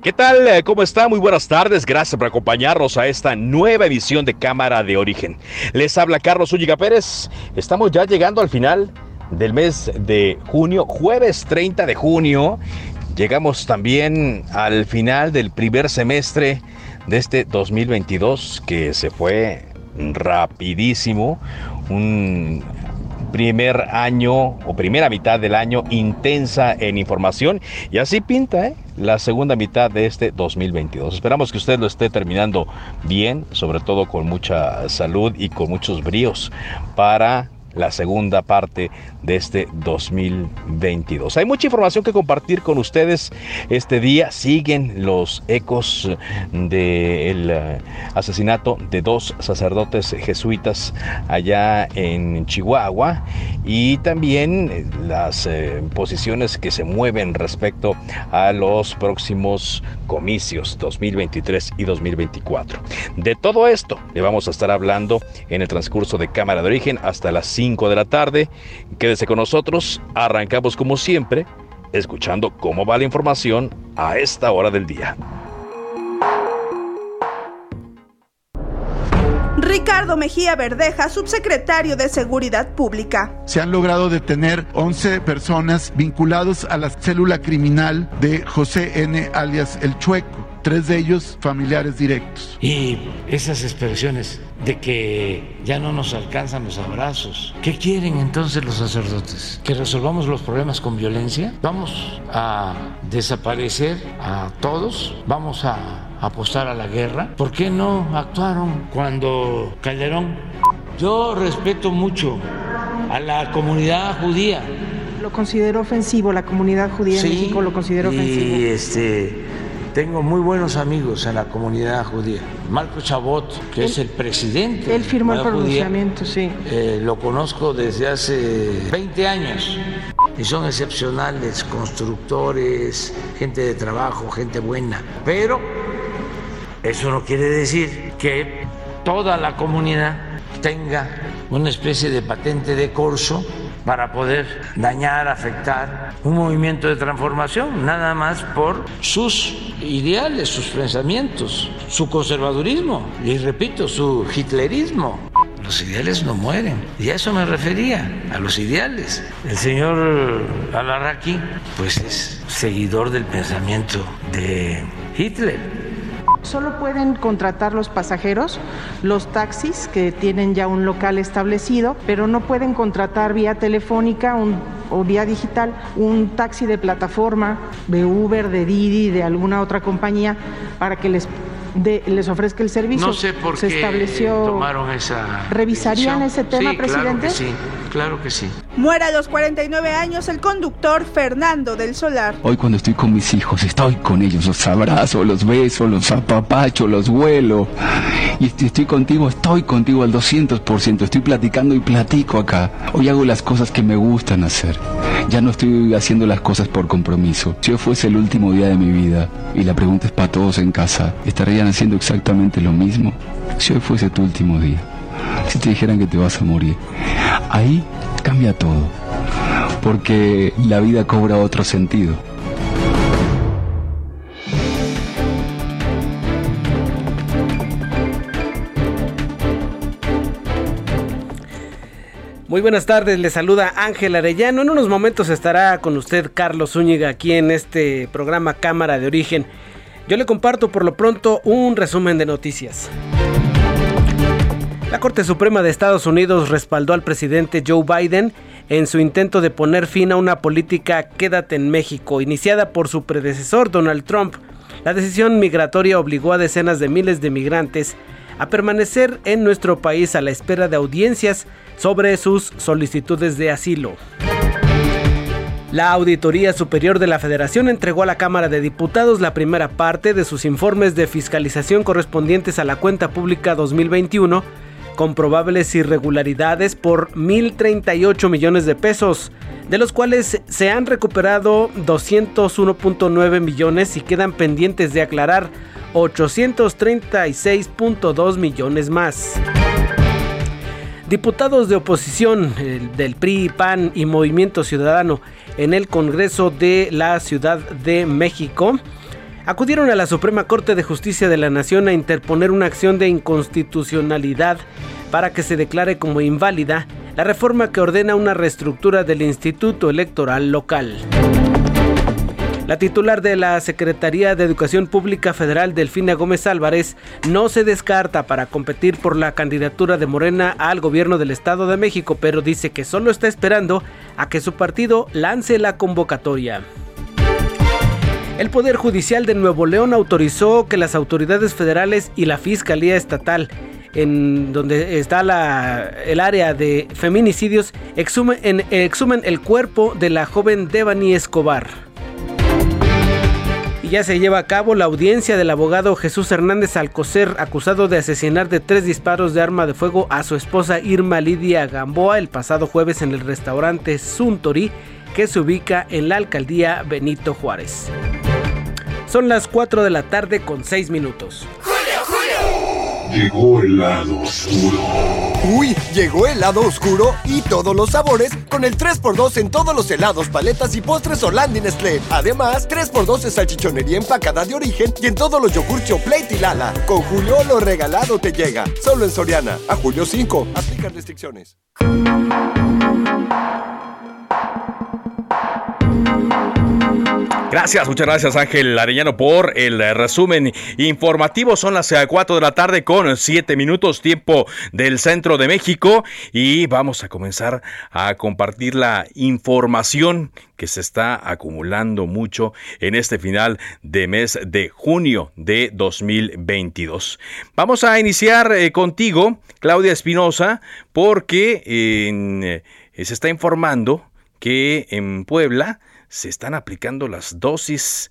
¿Qué tal? Eh, ¿Cómo está? Muy buenas tardes. Gracias por acompañarnos a esta nueva edición de Cámara de Origen. Les habla Carlos Ulliga Pérez. Estamos ya llegando al final del mes de junio, jueves 30 de junio. Llegamos también al final del primer semestre de este 2022 que se fue rapidísimo. Un primer año o primera mitad del año intensa en información y así pinta ¿eh? la segunda mitad de este 2022. Esperamos que usted lo esté terminando bien, sobre todo con mucha salud y con muchos bríos para la segunda parte de este 2022. Hay mucha información que compartir con ustedes este día. Siguen los ecos del eh, asesinato de dos sacerdotes jesuitas allá en Chihuahua y también eh, las eh, posiciones que se mueven respecto a los próximos comicios 2023 y 2024. De todo esto le vamos a estar hablando en el transcurso de Cámara de Origen hasta las 5 de la tarde. Quédese con nosotros, arrancamos como siempre, escuchando cómo va la información a esta hora del día. Ricardo Mejía Verdeja, subsecretario de Seguridad Pública. Se han logrado detener 11 personas vinculados a la célula criminal de José N. alias El Chueco tres de ellos familiares directos. Y esas expresiones de que ya no nos alcanzan los abrazos, ¿qué quieren entonces los sacerdotes? ¿Que resolvamos los problemas con violencia? ¿Vamos a desaparecer a todos? ¿Vamos a apostar a la guerra? ¿Por qué no actuaron cuando Calderón? Yo respeto mucho a la comunidad judía. Lo considero ofensivo, la comunidad judía en México lo considero ofensivo. Y este tengo muy buenos amigos en la comunidad judía. Marco Chabot, que es el presidente. Él firmó el pronunciamiento, sí. Eh, lo conozco desde hace 20 años y son excepcionales, constructores, gente de trabajo, gente buena. Pero eso no quiere decir que toda la comunidad tenga una especie de patente de corso para poder dañar, afectar un movimiento de transformación, nada más por sus ideales, sus pensamientos, su conservadurismo y repito, su hitlerismo. Los ideales no mueren. Y a eso me refería, a los ideales. El señor Alarraqui, pues es seguidor del pensamiento de Hitler Solo pueden contratar los pasajeros, los taxis que tienen ya un local establecido, pero no pueden contratar vía telefónica o vía digital un taxi de plataforma, de Uber, de Didi, de alguna otra compañía, para que les les ofrezca el servicio. No sé por Se qué estableció, tomaron esa. ¿Revisarían ese tema, sí, presidente? Claro que sí, claro que sí. Muere a los 49 años el conductor Fernando del Solar. Hoy cuando estoy con mis hijos, estoy con ellos, los abrazo, los beso, los apapacho, los vuelo. Y estoy contigo, estoy contigo al 200%, estoy platicando y platico acá. Hoy hago las cosas que me gustan hacer. Ya no estoy haciendo las cosas por compromiso. Si hoy fuese el último día de mi vida, y la pregunta es para todos en casa, ¿estarían haciendo exactamente lo mismo? Si hoy fuese tu último día, si te dijeran que te vas a morir, ahí cambia todo, porque la vida cobra otro sentido. Muy buenas tardes, le saluda Ángel Arellano. En unos momentos estará con usted Carlos Zúñiga aquí en este programa Cámara de Origen. Yo le comparto por lo pronto un resumen de noticias. La Corte Suprema de Estados Unidos respaldó al presidente Joe Biden en su intento de poner fin a una política Quédate en México, iniciada por su predecesor Donald Trump. La decisión migratoria obligó a decenas de miles de migrantes a permanecer en nuestro país a la espera de audiencias sobre sus solicitudes de asilo. La Auditoría Superior de la Federación entregó a la Cámara de Diputados la primera parte de sus informes de fiscalización correspondientes a la cuenta pública 2021 con probables irregularidades por 1.038 millones de pesos, de los cuales se han recuperado 201.9 millones y quedan pendientes de aclarar 836.2 millones más. Diputados de oposición del PRI, PAN y Movimiento Ciudadano en el Congreso de la Ciudad de México acudieron a la Suprema Corte de Justicia de la Nación a interponer una acción de inconstitucionalidad para que se declare como inválida la reforma que ordena una reestructura del Instituto Electoral Local. La titular de la Secretaría de Educación Pública Federal, Delfina Gómez Álvarez, no se descarta para competir por la candidatura de Morena al gobierno del Estado de México, pero dice que solo está esperando a que su partido lance la convocatoria. El Poder Judicial de Nuevo León autorizó que las autoridades federales y la Fiscalía Estatal, en donde está el área de feminicidios, exhumen, exhumen el cuerpo de la joven Devani Escobar. Y ya se lleva a cabo la audiencia del abogado Jesús Hernández Alcocer, acusado de asesinar de tres disparos de arma de fuego a su esposa Irma Lidia Gamboa el pasado jueves en el restaurante Suntory que se ubica en la alcaldía Benito Juárez. Son las 4 de la tarde con 6 minutos. Llegó el lado oscuro. Uy, llegó el lado oscuro y todos los sabores con el 3x2 en todos los helados, paletas y postres Orlandi Nestlé. Además, 3x2 en salchichonería empacada de origen y en todos los yogurts Plate y Lala. Con Julio lo regalado te llega. Solo en Soriana. A julio 5. Aplican restricciones. Gracias, muchas gracias Ángel Arellano por el resumen informativo. Son las 4 de la tarde con 7 minutos tiempo del centro de México y vamos a comenzar a compartir la información que se está acumulando mucho en este final de mes de junio de 2022. Vamos a iniciar eh, contigo, Claudia Espinosa, porque eh, se está informando que en Puebla se están aplicando las dosis,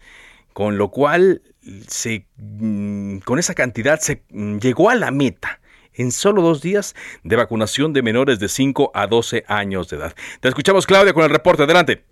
con lo cual se, mm, con esa cantidad se mm, llegó a la meta en solo dos días de vacunación de menores de 5 a 12 años de edad. Te escuchamos, Claudia, con el reporte. Adelante.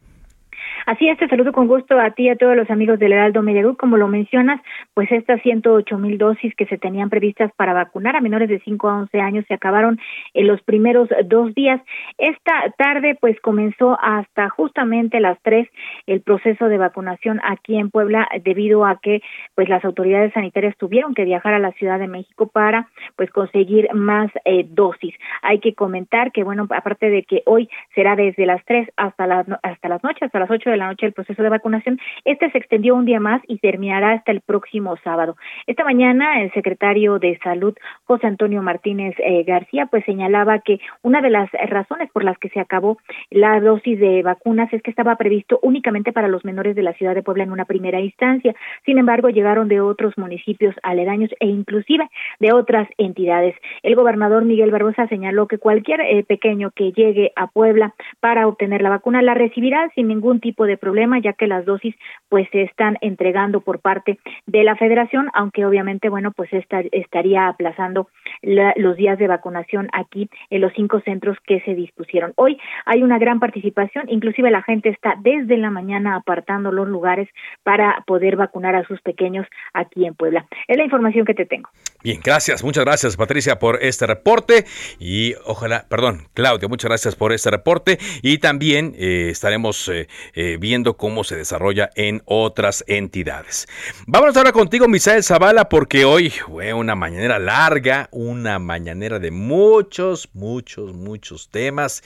Así es, te saludo con gusto a ti y a todos los amigos del Heraldo Media Como lo mencionas, pues estas 108 mil dosis que se tenían previstas para vacunar a menores de 5 a 11 años se acabaron en los primeros dos días. Esta tarde, pues comenzó hasta justamente las 3 el proceso de vacunación aquí en Puebla debido a que pues las autoridades sanitarias tuvieron que viajar a la Ciudad de México para pues conseguir más eh, dosis. Hay que comentar que bueno, aparte de que hoy será desde las 3 hasta las hasta las noches, hasta las 8 de la noche el proceso de vacunación. Este se extendió un día más y terminará hasta el próximo sábado. Esta mañana el secretario de Salud, José Antonio Martínez eh, García, pues señalaba que una de las razones por las que se acabó la dosis de vacunas es que estaba previsto únicamente para los menores de la ciudad de Puebla en una primera instancia. Sin embargo, llegaron de otros municipios aledaños e inclusive de otras entidades. El gobernador Miguel Barbosa señaló que cualquier eh, pequeño que llegue a Puebla para obtener la vacuna la recibirá sin ningún tipo de problema ya que las dosis pues se están entregando por parte de la federación aunque obviamente bueno pues esta, estaría aplazando los días de vacunación aquí en los cinco centros que se dispusieron. Hoy hay una gran participación inclusive la gente está desde la mañana apartando los lugares para poder vacunar a sus pequeños aquí en Puebla. Es la información que te tengo bien gracias muchas gracias Patricia por este reporte. Y ojalá perdón Claudia muchas gracias por este reporte. Y también eh, estaremos eh, eh, viendo cómo se desarrolla en otras entidades. Vamos ahora contigo, Misael Zavala, porque hoy fue una mañanera larga, una mañanera de muchos, muchos, muchos temas.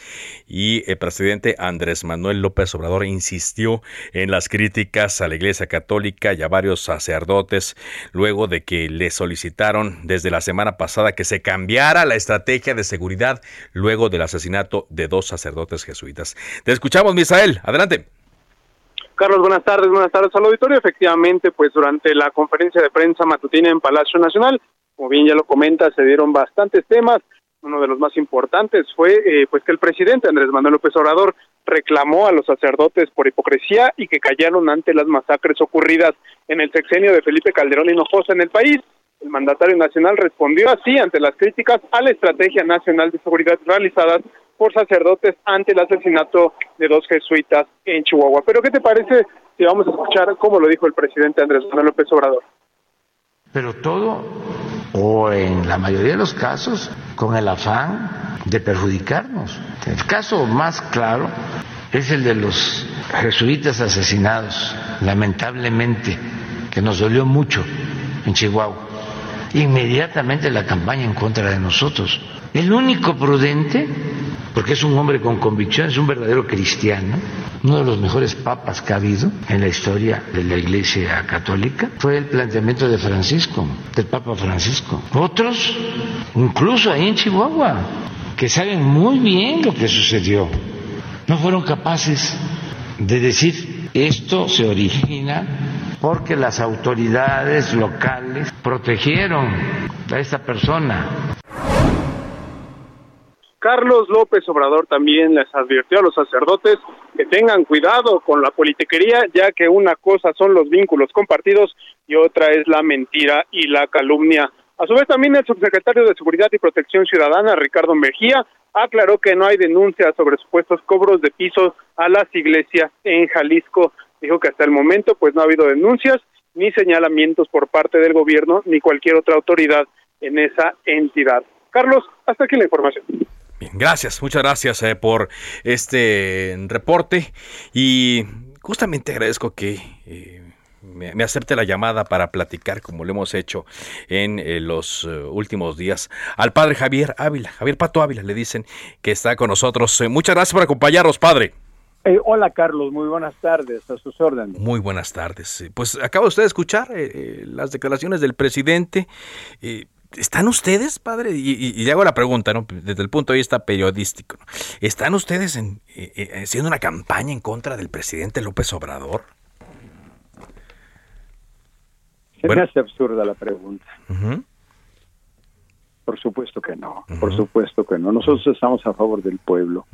Y el presidente Andrés Manuel López Obrador insistió en las críticas a la Iglesia Católica y a varios sacerdotes luego de que le solicitaron desde la semana pasada que se cambiara la estrategia de seguridad luego del asesinato de dos sacerdotes jesuitas. Te escuchamos, Misael. Adelante. Carlos, buenas tardes, buenas tardes al auditorio. Efectivamente, pues durante la conferencia de prensa matutina en Palacio Nacional, como bien ya lo comenta, se dieron bastantes temas. Uno de los más importantes fue eh, pues que el presidente Andrés Manuel López Obrador reclamó a los sacerdotes por hipocresía y que callaron ante las masacres ocurridas en el sexenio de Felipe Calderón Hinojosa en el país. El mandatario nacional respondió así ante las críticas a la estrategia nacional de seguridad realizadas por sacerdotes ante el asesinato de dos jesuitas en Chihuahua. Pero ¿qué te parece si vamos a escuchar cómo lo dijo el presidente Andrés Manuel López Obrador? Pero todo, o en la mayoría de los casos, con el afán de perjudicarnos. El caso más claro es el de los jesuitas asesinados, lamentablemente, que nos dolió mucho en Chihuahua. Inmediatamente la campaña en contra de nosotros. El único prudente, porque es un hombre con convicción, es un verdadero cristiano, uno de los mejores papas que ha habido en la historia de la Iglesia Católica, fue el planteamiento de Francisco, del Papa Francisco. Otros, incluso ahí en Chihuahua, que saben muy bien lo que sucedió, no fueron capaces de decir esto se origina porque las autoridades locales protegieron a esta persona. Carlos López Obrador también les advirtió a los sacerdotes que tengan cuidado con la politiquería, ya que una cosa son los vínculos compartidos y otra es la mentira y la calumnia. A su vez, también el subsecretario de Seguridad y Protección Ciudadana, Ricardo Mejía, aclaró que no hay denuncias sobre supuestos cobros de pisos a las iglesias en Jalisco. Dijo que hasta el momento pues no ha habido denuncias ni señalamientos por parte del gobierno ni cualquier otra autoridad en esa entidad. Carlos, hasta aquí la información. Bien, gracias, muchas gracias eh, por este reporte y justamente agradezco que eh, me, acepte la llamada para platicar, como lo hemos hecho en eh, los últimos días, al padre Javier Ávila, Javier Pato Ávila, le dicen que está con nosotros. Muchas gracias por acompañarnos, padre. Hola Carlos, muy buenas tardes, a sus órdenes. Muy buenas tardes. Pues acaba usted de escuchar las declaraciones del presidente. ¿Están ustedes, padre? Y, le hago la pregunta, ¿no? Desde el punto de vista periodístico. ¿Están ustedes en, haciendo una campaña en contra del presidente López Obrador? Se me hace absurda la pregunta. Por supuesto que no, por supuesto que no. Nosotros estamos a favor del pueblo.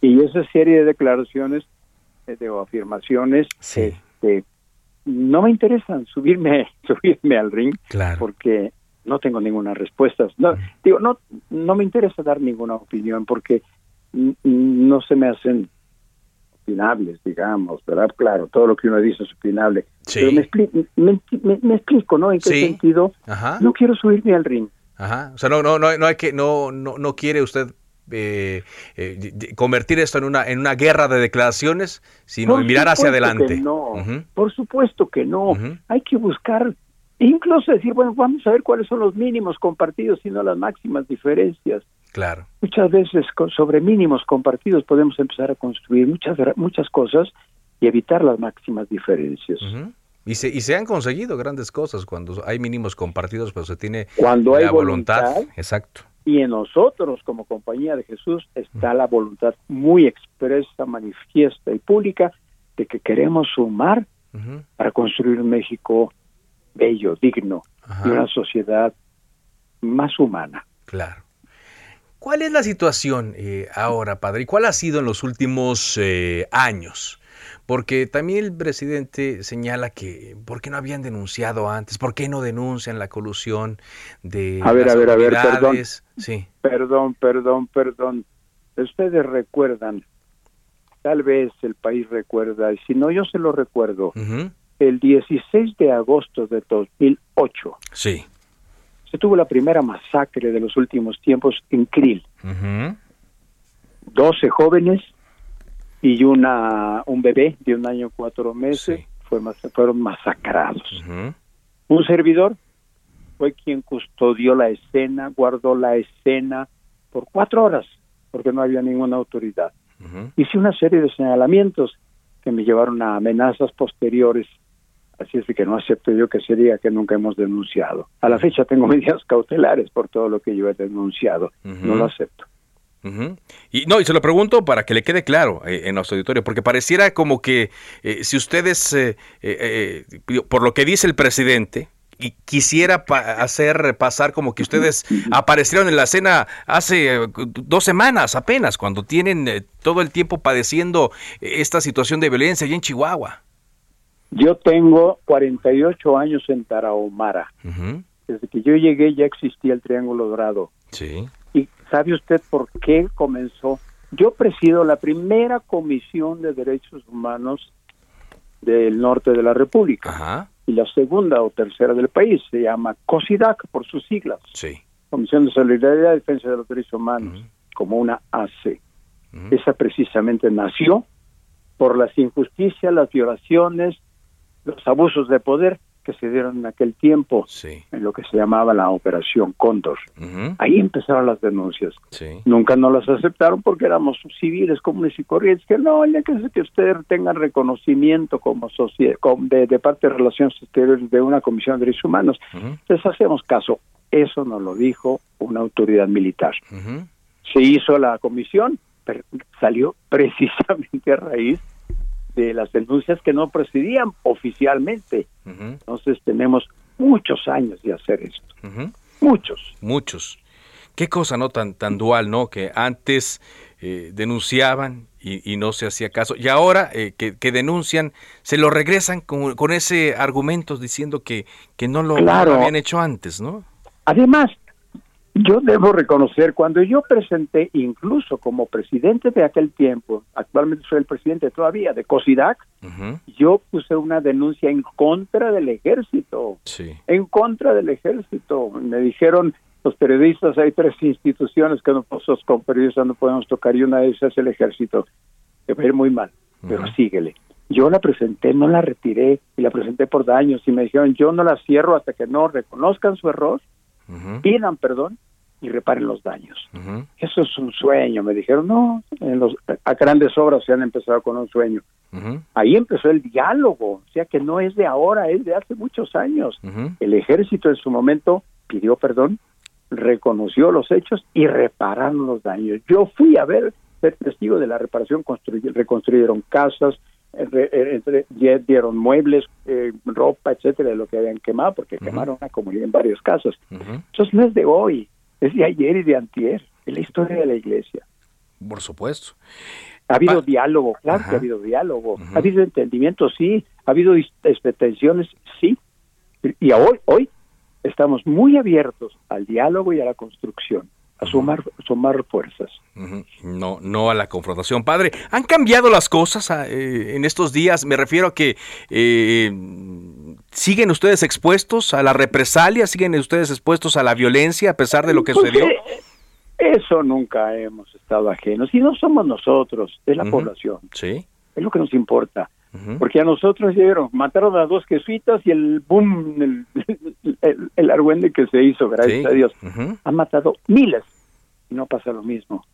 Y esa serie de declaraciones, eh, de afirmaciones, este, no me interesan subirme, subirme al ring, porque no tengo ninguna respuesta. No, digo, no, no me interesa dar ninguna opinión porque no se me hacen opinables, digamos, ¿verdad? Claro, todo lo que uno dice es opinable. Pero me, explico, ¿no? ¿En qué sentido? No quiero subirme al ring. Ajá. O sea, no, no, no, no hay que, no, no, no quiere usted eh, eh, convertir esto en una, en una guerra de declaraciones, sino mirar hacia adelante. no, por supuesto que no. Hay que buscar, incluso decir, bueno, vamos a ver cuáles son los mínimos compartidos, sino las máximas diferencias. Claro. Muchas veces sobre mínimos compartidos podemos empezar a construir muchas muchas cosas y evitar las máximas diferencias. Y se, y se han conseguido grandes cosas cuando hay mínimos compartidos, pero se tiene cuando hay voluntad, Exacto. Y en nosotros, como compañía de Jesús, está la voluntad muy expresa, manifiesta y pública de que queremos sumar para construir un México bello, digno y una sociedad más humana. Claro. ¿Cuál es la situación eh, ahora, padre? ¿Y cuál ha sido en los últimos eh, años? Porque también el presidente señala que ¿por qué no habían denunciado antes? ¿Por qué no denuncian la colusión de a ver, las a ver, a ver, perdón, sí. perdón, perdón, perdón. Ustedes recuerdan, tal vez el país recuerda, y si no yo se lo recuerdo, el 16 de agosto de 2008. Sí se tuvo la primera masacre de los últimos tiempos en Krill. 12 jóvenes y una un bebé de un año cuatro meses fue, fueron masacrados. Un servidor fue quien custodió la escena, guardó la escena por cuatro horas, porque no había ninguna autoridad. Hice una serie de señalamientos que me llevaron a amenazas posteriores Así es que no acepto yo que se diga que nunca hemos denunciado. A la fecha tengo medidas cautelares por todo lo que yo he denunciado. No lo acepto. Y no, y se lo pregunto para que le quede claro eh, en nuestro auditorio, porque pareciera como que eh, si ustedes, eh, por lo que dice el presidente, y quisiera hacer pasar como que ustedes aparecieron en la escena hace dos semanas apenas, cuando tienen todo el tiempo padeciendo esta situación de violencia allí en Chihuahua. Yo tengo 48 años en Tarahumara. Desde que yo llegué ya existía el Triángulo Dorado. Sí. ¿Y sabe usted por qué comenzó? Yo presido la primera comisión de derechos humanos del norte de la República. Y la segunda o tercera del país se llama COSIDAC por sus siglas. Sí. Comisión de Solidaridad y Defensa de los Derechos Humanos, como una AC. Esa precisamente nació por las injusticias, las violaciones, los abusos de poder que se dieron en aquel tiempo en lo que se llamaba la Operación Cóndor. Ahí empezaron las denuncias. Nunca no las aceptaron porque éramos civiles, comunes y corrientes, que no, ya que, que usted tenga reconocimiento como sociedad, de, parte de Relaciones Exteriores de una Comisión de Derechos Humanos. Les hacemos caso. Eso nos lo dijo una autoridad militar. Se hizo la comisión, pero salió precisamente a raíz de las denuncias que no procedían oficialmente. Entonces tenemos muchos años de hacer esto. Muchos. Muchos. Qué cosa no tan, tan dual, ¿no? Que antes eh, denunciaban y, no se hacía caso. Y ahora eh, que, denuncian, se lo regresan con, con ese argumento diciendo que, que no lo, lo habían hecho antes, ¿no? Además, yo debo reconocer, cuando yo presenté, incluso como presidente de aquel tiempo, actualmente soy el presidente todavía de COSIDAC, yo puse una denuncia en contra del ejército. En contra del ejército. Me dijeron los periodistas, hay tres instituciones que nosotros como periodistas no podemos tocar y una de esas es el ejército. Que va a ir muy mal, pero síguele. Yo la presenté, no la retiré y la presenté por daños y me dijeron, yo no la cierro hasta que no reconozcan su error pidan perdón y reparen los daños. Eso es un sueño, me dijeron, no, en los, a grandes obras se han empezado con un sueño. Ahí empezó el diálogo, o sea que no es de ahora, es de hace muchos años. El ejército en su momento pidió perdón, reconoció los hechos y repararon los daños. Yo fui a ver, ser testigo de la reparación, reconstruyeron casas, eh, dieron muebles, eh, ropa, etcétera, de lo que habían quemado, porque quemaron una comunidad en varios casos. Eso no es de hoy, es de ayer y de antier, es la historia de la iglesia. Por supuesto. Ha habido diálogo, claro que ha habido diálogo. Ha habido entendimiento, sí. Ha habido tensiones, sí. Y hoy, hoy estamos muy abiertos al diálogo y a la construcción a sumar, sumar fuerzas. No, no a la confrontación. Padre, ¿han cambiado las cosas ah, eh, en estos días? Me refiero a que eh, siguen ustedes expuestos a la represalia, siguen ustedes expuestos a la violencia a pesar de lo que pues, sucedió. Eso nunca hemos estado ajenos. Y no somos nosotros, es la población. Sí. Es lo que nos importa. Porque a nosotros llegaron, mataron a dos jesuitas y el boom, el, el, argüende que se hizo, gracias a Dios, ha matado miles y no pasa lo mismo.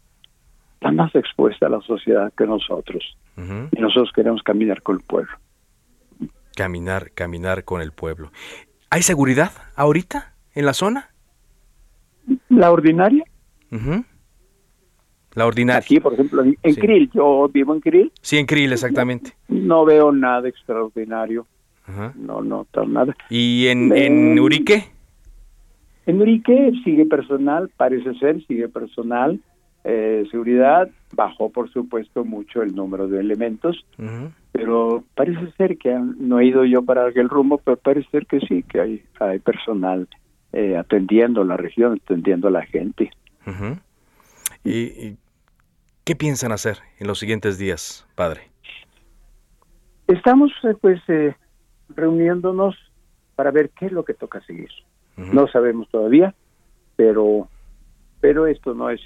Está más expuesta a la sociedad que nosotros y nosotros queremos caminar con el pueblo. Caminar, caminar con el pueblo. ¿Hay seguridad ahorita en la zona? La ordinaria. La ordinaria. Aquí, por ejemplo, en, Krill, yo vivo en Krill. Sí, en Krill, exactamente. No veo nada extraordinario. No noto nada. ¿Y en, en Urique? En Urique sigue personal, parece ser, sigue personal. Eh, seguridad bajó, por supuesto, mucho el número de elementos, pero parece ser que no he ido yo para aquel rumbo, pero parece ser que sí, que hay, hay personal eh, atendiendo la región, atendiendo a la gente. y, ¿Qué piensan hacer en los siguientes días, padre? Estamos eh, pues eh, reuniéndonos para ver qué es lo que toca seguir. No sabemos todavía, pero pero esto no es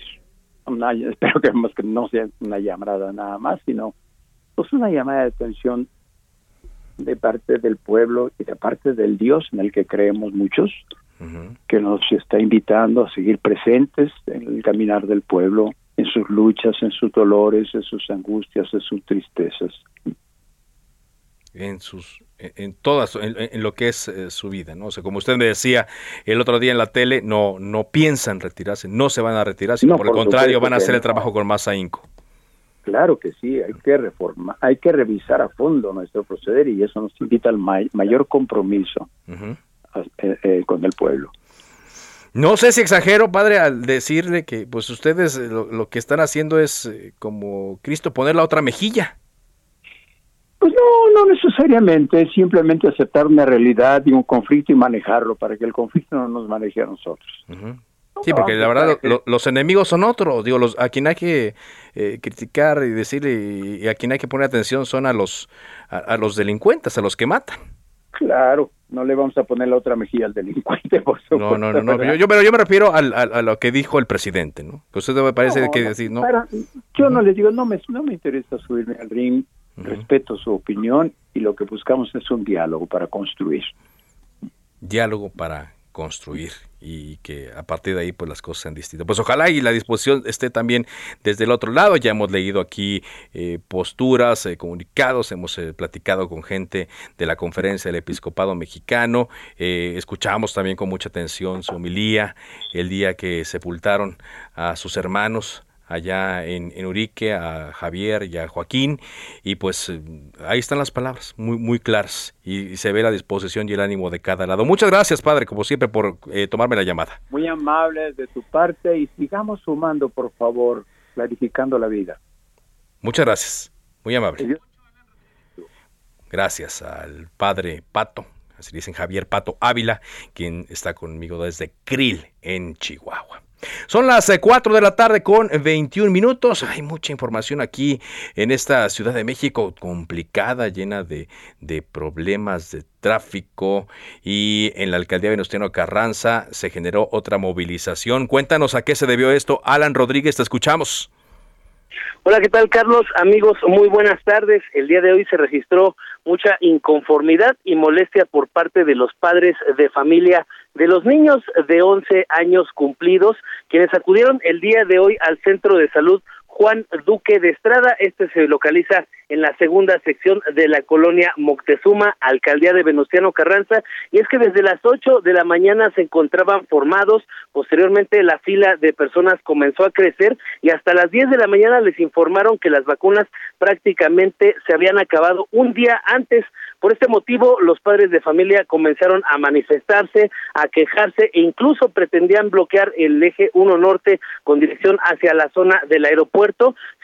una, espero que, que no sea una llamada nada más, sino pues una llamada de atención de parte del pueblo y de parte del Dios en el que creemos muchos, que nos está invitando a seguir presentes en el caminar del pueblo, en sus luchas, en sus dolores, en sus angustias, en sus tristezas. En sus, en todas, en, lo que es eh, su vida, ¿no? O sea, como usted me decía el otro día en la tele, no, no piensan retirarse, no se van a retirar, sino por, el contrario van a hacer el trabajo con más ahínco. Claro que sí, hay que reformar, hay que revisar a fondo nuestro proceder y eso nos invita al mayor compromiso eh, eh, con el pueblo. No sé si exagero, padre, al decirle que pues ustedes lo que están haciendo es como Cristo poner la otra mejilla. Pues no, no necesariamente, simplemente aceptar una realidad y un conflicto y manejarlo para que el conflicto no nos maneje a nosotros. Sí, porque la verdad los enemigos son otros, digo, los, a quien hay que eh, criticar y decirle y, a quien hay que poner atención son a los a, los delincuentes, a los que matan. Claro, no le vamos a poner la otra mejilla al delincuente, por supuesto. No, no, no, yo, pero yo me refiero a, lo que dijo el presidente, ¿no? Que usted me parece que decir, ¿no? yo no le digo, no me, no me interesa subirme al ring respeto su opinión y lo que buscamos es un diálogo para construir. Diálogo para construir y que a partir de ahí pues las cosas sean distintas. Pues ojalá y la disposición esté también desde el otro lado. Ya hemos leído aquí eh, posturas, eh, comunicados, hemos eh, platicado con gente de la conferencia del episcopado mexicano, escuchamos también con mucha atención su homilía el día que sepultaron a sus hermanos allá en, Urique, a Javier y a Joaquín, y pues ahí están las palabras, muy, muy claras, y, se ve la disposición y el ánimo de cada lado. Muchas gracias, Padre, como siempre, por eh, tomarme la llamada. Muy amable de tu parte, y sigamos sumando, por favor, clarificando la vida. Muchas gracias, muy amable. Gracias al Padre Pato, así dicen Javier Pato Ávila, quien está conmigo desde Krill, en Chihuahua. Son las 4 eh, de la tarde con 21 minutos. Hay mucha información aquí en esta Ciudad de México complicada, llena de, de problemas de tráfico y en la alcaldía Venustiano Carranza se generó otra movilización. Cuéntanos a qué se debió esto. Alan Rodríguez, te escuchamos. Hola, ¿qué tal Carlos? Amigos, muy buenas tardes. El día de hoy se registró mucha inconformidad y molestia por parte de los padres de familia de los niños de 11 años cumplidos, quienes acudieron el día de hoy al centro de salud Juan Duque de Estrada. Este se localiza en la segunda sección de la colonia Moctezuma, alcaldía de Venustiano Carranza, y es que desde las ocho de la mañana se encontraban formados, posteriormente la fila de personas comenzó a crecer y hasta las diez de la mañana les informaron que las vacunas prácticamente se habían acabado un día antes. Por este motivo, los padres de familia comenzaron a manifestarse, a quejarse e incluso pretendían bloquear el eje 1 norte con dirección hacia la zona del aeropuerto.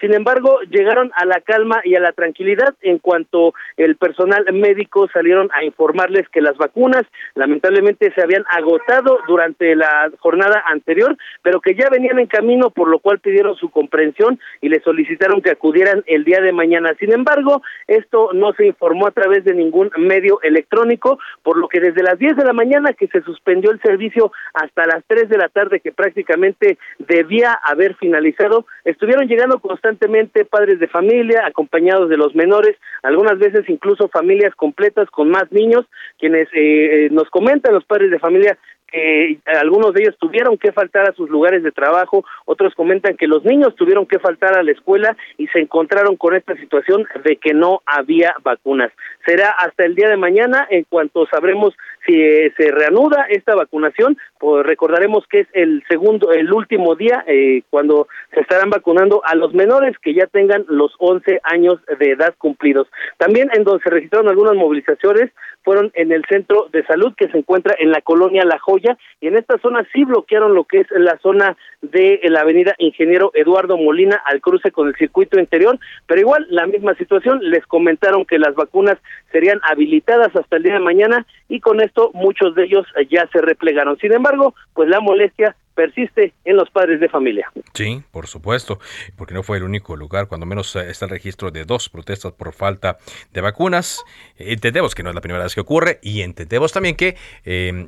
Sin embargo, llegaron a la calma y a la tranquilidad en cuanto el personal médico salieron a informarles que las vacunas lamentablemente se habían agotado durante la jornada anterior, pero que ya venían en camino, por lo cual pidieron su comprensión y le solicitaron que acudieran el día de mañana. Sin embargo, esto no se informó a través de ningún medio electrónico, por lo que desde las 10 de la mañana que se suspendió el servicio hasta las 3 de la tarde que prácticamente debía haber finalizado, estuvieron llegando constantemente padres de familia acompañados de los menores, algunas veces incluso familias completas con más niños, quienes eh, eh, nos comentan los padres de familia que algunos de ellos tuvieron que faltar a sus lugares de trabajo, otros comentan que los niños tuvieron que faltar a la escuela y se encontraron con esta situación de que no había vacunas. Será hasta el día de mañana en cuanto sabremos si eh, se reanuda esta vacunación, pues recordaremos que es el segundo, el último día eh, cuando se estarán vacunando a los menores que ya tengan los 11 años de edad cumplidos. También en donde se registraron algunas movilizaciones fueron en el centro de salud que se encuentra en la colonia La Joya y en esta zona sí bloquearon lo que es la zona de la avenida Ingeniero Eduardo Molina al cruce con el circuito interior, pero igual la misma situación, les comentaron que las vacunas serían habilitadas hasta el día de mañana y con esto muchos de ellos ya se replegaron. Sin embargo, pues la molestia persiste en los padres de familia. Sí, por supuesto, porque no fue el único lugar, cuando menos eh, está el registro de dos protestas por falta de vacunas. Entendemos que no es la primera vez que ocurre y entendemos también que, eh,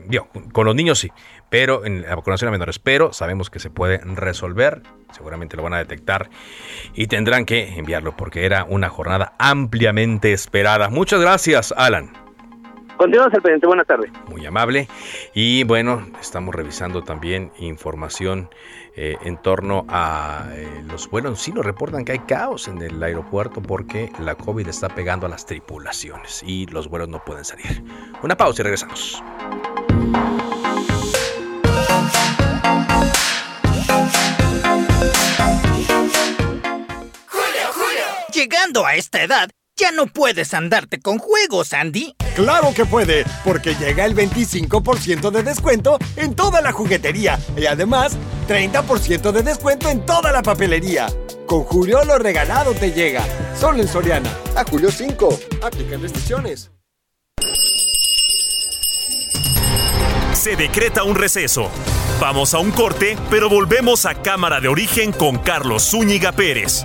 con los niños sí, pero en la vacunación a menores, pero sabemos que se puede resolver, seguramente lo van a detectar y tendrán que enviarlo porque era una jornada ampliamente esperada. Muchas gracias, Alan. Continuamos al pendiente. Buenas tardes. Muy amable. Y bueno, estamos revisando también información eh, en torno a eh, los vuelos. Sí nos reportan que hay caos en el aeropuerto porque la COVID está pegando a las tripulaciones y los vuelos no pueden salir. Una pausa y regresamos. Llegando a esta edad, ya no puedes andarte con juegos, Andy. Claro que puede, porque llega el 25% de descuento en toda la juguetería y además 30% de descuento en toda la papelería. Con Julio lo regalado te llega. Solo en Soriana. A Julio 5. Aplican restricciones. Se decreta un receso. Vamos a un corte, pero volvemos a Cámara de Origen con Carlos Zúñiga Pérez.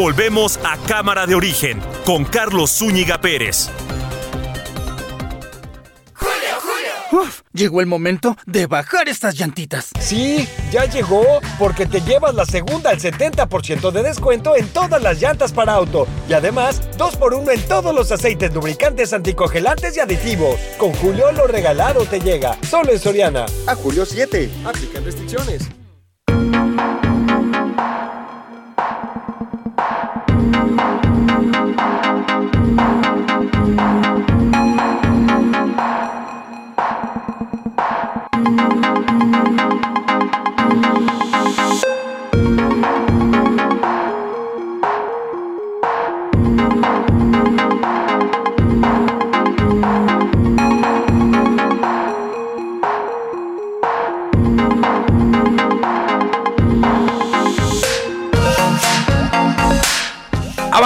Volvemos a Cámara de Origen con Carlos Zúñiga Pérez. Uf, llegó el momento de bajar estas llantitas. Sí, ya llegó, porque te llevas la segunda al 70% de descuento en todas las llantas para auto. Y además, 2x1 en todos los aceites lubricantes anticongelantes y aditivos. Con Julio lo regalado te llega. Solo en Soriana. A Julio 7. Aplican restricciones.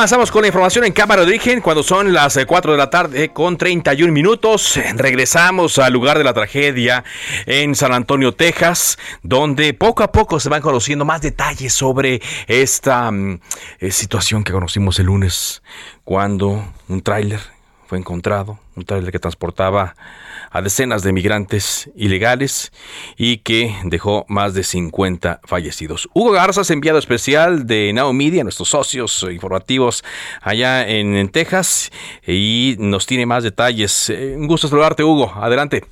Avanzamos con la información en Cámara de Origen cuando son las 4 de la tarde con 31 minutos. Regresamos al lugar de la tragedia en San Antonio, Texas, donde poco a poco se van conociendo más detalles sobre esta mm, eh, situación que conocimos el lunes cuando un tráiler fue encontrado, un tráiler que transportaba a decenas de migrantes ilegales y que dejó más de 50 fallecidos. Hugo Garzas, enviado especial de Now Media, nuestros socios informativos allá en, Texas, y nos tiene más detalles. Eh, un gusto saludarte, Hugo. Adelante.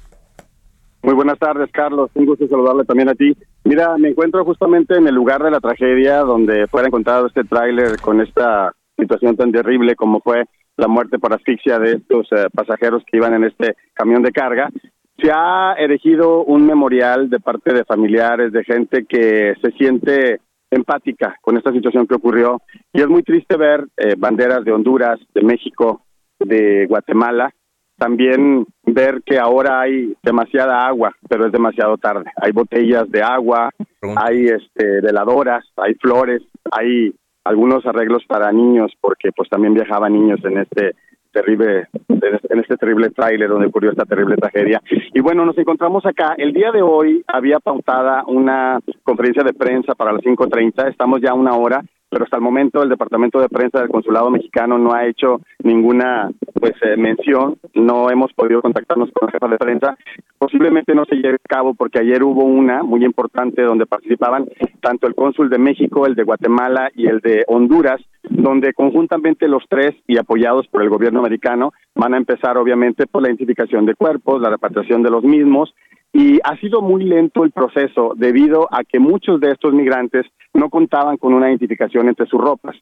Muy buenas tardes, Carlos. Un gusto saludarle también a ti. Mira, me encuentro justamente en el lugar de la tragedia donde fue encontrado este tráiler con esta situación tan terrible como fue la muerte por asfixia de estos eh, pasajeros que iban en este camión de carga. Se ha erigido un memorial de parte de familiares, de gente que se siente empática con esta situación que ocurrió. Y es muy triste ver eh, banderas de Honduras, de México, de Guatemala. También ver que ahora hay demasiada agua, pero es demasiado tarde. Hay botellas de agua, hay este, veladoras, hay flores, hay algunos arreglos para niños, porque pues también viajaban niños en este terrible en este terrible tráiler donde ocurrió esta terrible tragedia. Y bueno, nos encontramos acá. El día de hoy había pautada una conferencia de prensa para las 5.30, estamos ya una hora pero hasta el momento el departamento de prensa del consulado mexicano no ha hecho ninguna pues eh, mención, no hemos podido contactarnos con la jefa de prensa, posiblemente no se lleve a cabo porque ayer hubo una muy importante donde participaban tanto el cónsul de México, el de Guatemala y el de Honduras, donde conjuntamente los tres y apoyados por el gobierno americano van a empezar obviamente por la identificación de cuerpos, la repatriación de los mismos y ha sido muy lento el proceso debido a que muchos de estos migrantes no contaban con una identificación entre sus ropas.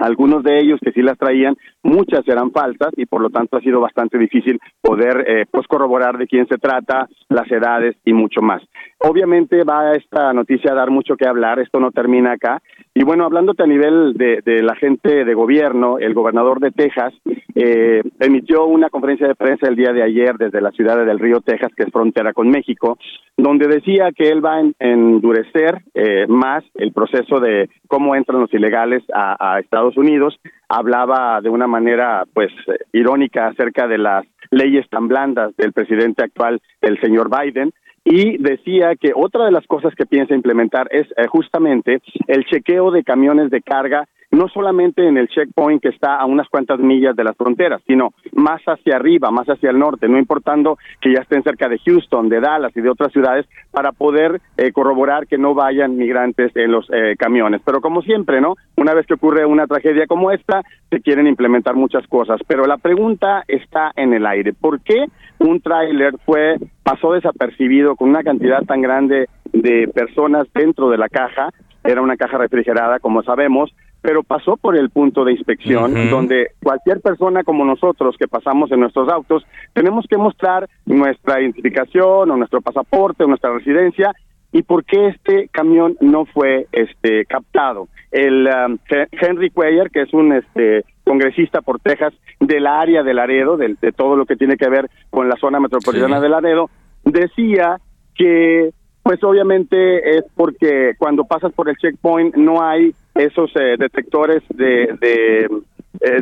Algunos de ellos que sí las traían, muchas eran falsas y por lo tanto ha sido bastante difícil poder eh, pues corroborar de quién se trata, las edades y mucho más. Obviamente va esta noticia a dar mucho que hablar, esto no termina acá Y bueno, hablándote a nivel de, la gente de gobierno, el gobernador de Texas eh, emitió una conferencia de prensa el día de ayer desde la ciudad de Del Río, Texas, que es frontera con México, donde decía que él va a endurecer eh, más el proceso de cómo entran los ilegales a, a Estados Unidos. Hablaba de una manera, pues, irónica acerca de las leyes tan blandas del presidente actual, el señor Biden y decía que otra de las cosas que piensa implementar es eh, justamente el chequeo de camiones de carga no solamente en el checkpoint que está a unas cuantas millas de las fronteras, sino más hacia arriba, más hacia el norte, no importando que ya estén cerca de Houston, de Dallas y de otras ciudades, para poder eh, corroborar que no vayan migrantes en los eh, camiones. Pero como siempre, ¿no? Una vez que ocurre una tragedia como esta, se quieren implementar muchas cosas. Pero la pregunta está en el aire. ¿Por qué un tráiler fue pasó desapercibido con una cantidad tan grande de personas dentro de la caja? Era una caja refrigerada, como sabemos, pero pasó por el punto de inspección, donde cualquier persona como nosotros que pasamos en nuestros autos, tenemos que mostrar nuestra identificación o nuestro pasaporte o nuestra residencia y por qué este camión no fue este captado. El um, Henry Cuellar, que es un este congresista por Texas del área de Laredo, de, de todo lo que tiene que ver con la zona metropolitana de Laredo, decía que pues obviamente es porque cuando pasas por el checkpoint no hay esos eh, detectores de, eh,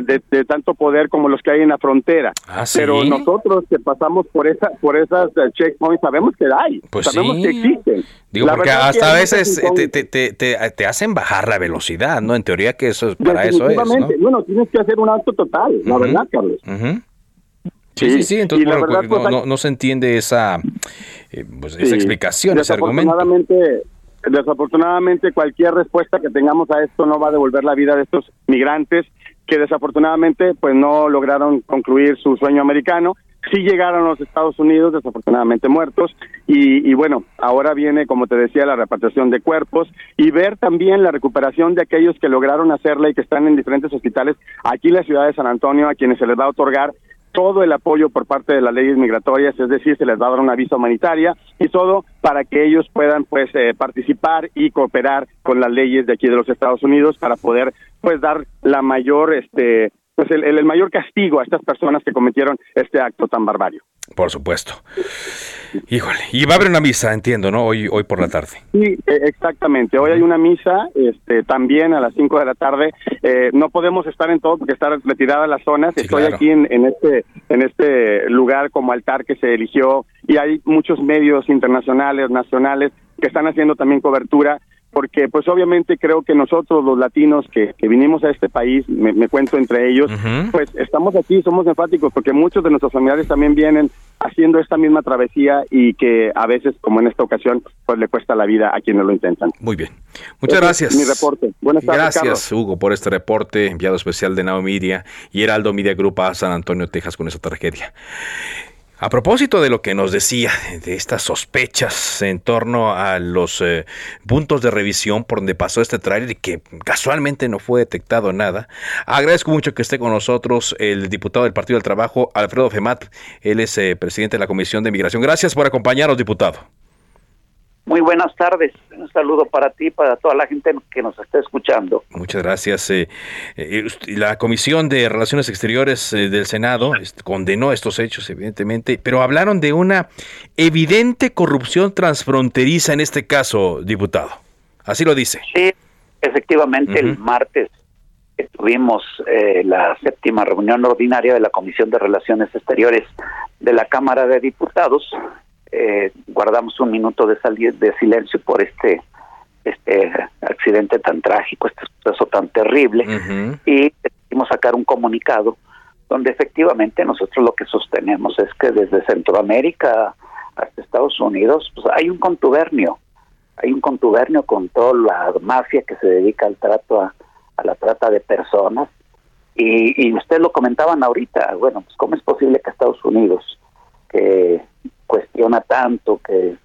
de, de, tanto poder como los que hay en la frontera. ¿Ah, Pero nosotros que pasamos por esa por esas eh, checkpoints sabemos que hay, pues sabemos que existen. Digo, porque hasta a veces te, te, te, te, hacen bajar la velocidad, ¿no? En teoría que eso es para eso es, ¿no? Bueno, tienes que hacer un alto total, la verdad, Carlos. Sí, sí, sí, entonces pues, no, no, se entiende esa, pues, esa explicación, ese argumento. Desafortunadamente, cualquier respuesta que tengamos a esto no va a devolver la vida de estos migrantes que desafortunadamente pues no lograron concluir su sueño americano. Sí llegaron a los Estados Unidos, desafortunadamente muertos, y, y, bueno, ahora viene, como te decía, la repatriación de cuerpos y ver también la recuperación de aquellos que lograron hacerla y que están en diferentes hospitales aquí en la ciudad de San Antonio, a quienes se les va a otorgar todo el apoyo por parte de las leyes migratorias, es decir, se les va a dar una visa humanitaria y todo para que ellos puedan pues eh, participar y cooperar con las leyes de aquí de los Estados Unidos para poder pues dar la mayor este pues el, el mayor castigo a estas personas que cometieron este acto tan barbario. Por supuesto. Híjole, y va a haber una misa, entiendo, ¿no? Hoy hoy por la tarde. Sí, e, exactamente. Hoy hay una misa, este, también a las 5 de la tarde. Eh, no podemos estar en todo porque está retirada las zonas. Estoy aquí en, en, este en este lugar como altar que se eligió y hay muchos medios internacionales, nacionales que están haciendo también cobertura porque pues obviamente creo que nosotros los latinos que, que vinimos a este país, me, cuento entre ellos, pues estamos aquí, somos enfáticos porque muchos de nuestros familiares también vienen haciendo esta misma travesía y que a veces, como en esta ocasión, pues le cuesta la vida a quienes lo intentan. Muy bien. Muchas gracias. mi reporte. Buenas tardes. Gracias, Hugo, por este reporte enviado especial de Now Media y Heraldo Media Group a San Antonio, Texas, con esa tragedia. A propósito de lo que nos decía, de estas sospechas en torno a los eh, puntos de revisión por donde pasó este tráiler y que casualmente no fue detectado nada, agradezco mucho que esté con nosotros el diputado del Partido del Trabajo, Alfredo Femat. Él es eh, presidente de la Comisión de Migración. Gracias por acompañarnos, diputado. Muy buenas tardes. Un saludo para ti y para toda la gente que nos está escuchando. Muchas gracias. Eh, eh, la Comisión de Relaciones Exteriores eh, del Senado condenó estos hechos, evidentemente, pero hablaron de una evidente corrupción transfronteriza en este caso, diputado. Así lo dice. Sí, efectivamente, el martes tuvimos la séptima reunión ordinaria de la Comisión de Relaciones Exteriores de la Cámara de Diputados eh, guardamos un minuto de salir de silencio por este este accidente tan trágico, este suceso tan terrible, y decidimos sacar un comunicado donde efectivamente nosotros lo que sostenemos es que desde Centroamérica hasta Estados Unidos pues hay un contubernio, hay un contubernio con toda la mafia que se dedica al trato a, la trata de personas y, y ustedes lo comentaban ahorita, bueno, pues cómo es posible que Estados Unidos, que cuestiona tanto, que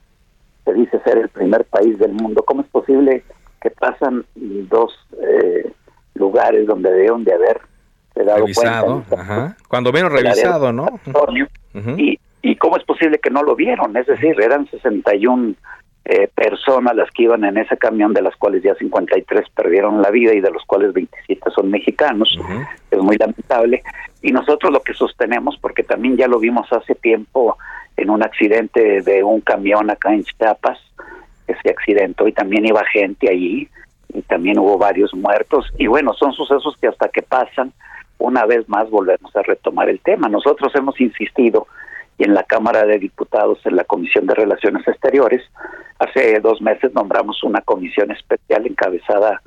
se dice ser el primer país del mundo. ¿Cómo es posible que pasan dos eh, lugares donde deben de haber dado revisado, cuenta? Cuando menos revisado, ¿no? y, y cómo es posible que no lo vieron, es decir, eran 61 eh, personas las que iban en ese camión, de las cuales ya 53 perdieron la vida y de los cuales 27 son mexicanos. Es muy lamentable. Y nosotros lo que sostenemos, porque también ya lo vimos hace tiempo en un accidente de un camión acá en Chiapas, que se accidentó y también iba gente allí y también hubo varios muertos. Y bueno, son sucesos que hasta que pasan, una vez más volvemos a retomar el tema. Nosotros hemos insistido y en la Cámara de Diputados, en la Comisión de Relaciones Exteriores. Hace dos meses nombramos una comisión especial encabezada